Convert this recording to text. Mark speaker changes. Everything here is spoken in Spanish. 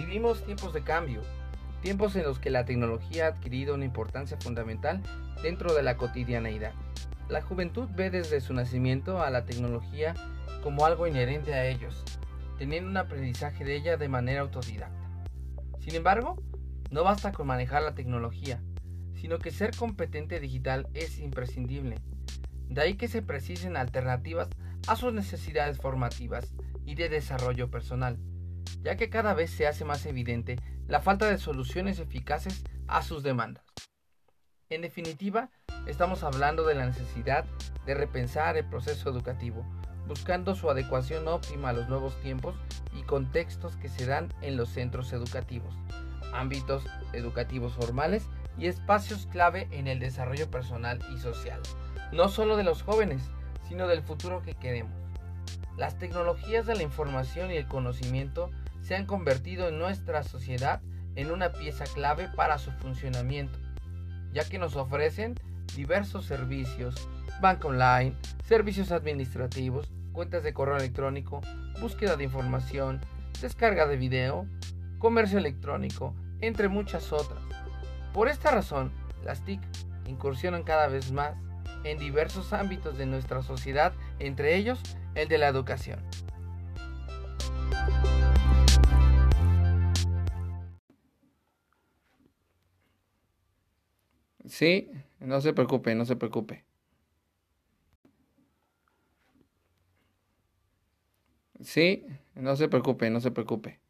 Speaker 1: Vivimos tiempos de cambio, tiempos en los que la tecnología ha adquirido una importancia fundamental dentro de la cotidianeidad. La juventud ve desde su nacimiento a la tecnología como algo inherente a ellos, teniendo un aprendizaje de ella de manera autodidacta. Sin embargo, no basta con manejar la tecnología, sino que ser competente digital es imprescindible. De ahí que se precisen alternativas a sus necesidades formativas y de desarrollo personal, ya que cada vez se hace más evidente la falta de soluciones eficaces a sus demandas. En definitiva, estamos hablando de la necesidad de repensar el proceso educativo, buscando su adecuación óptima a los nuevos tiempos y contextos que se dan en los centros educativos, ámbitos educativos formales y espacios clave en el desarrollo personal y social, no solo de los jóvenes, sino del futuro que queremos. Las tecnologías de la información y el conocimiento se han convertido en nuestra sociedad en una pieza clave para su funcionamiento, ya que nos ofrecen diversos servicios, banca online, servicios administrativos, cuentas de correo electrónico, búsqueda de información, descarga de video, comercio electrónico, entre muchas otras. Por esta razón, las TIC incursionan cada vez más en diversos ámbitos de nuestra sociedad, entre ellos el de la educación.
Speaker 2: Sí, no se preocupe, no se preocupe. Sí, no se preocupe, no se preocupe.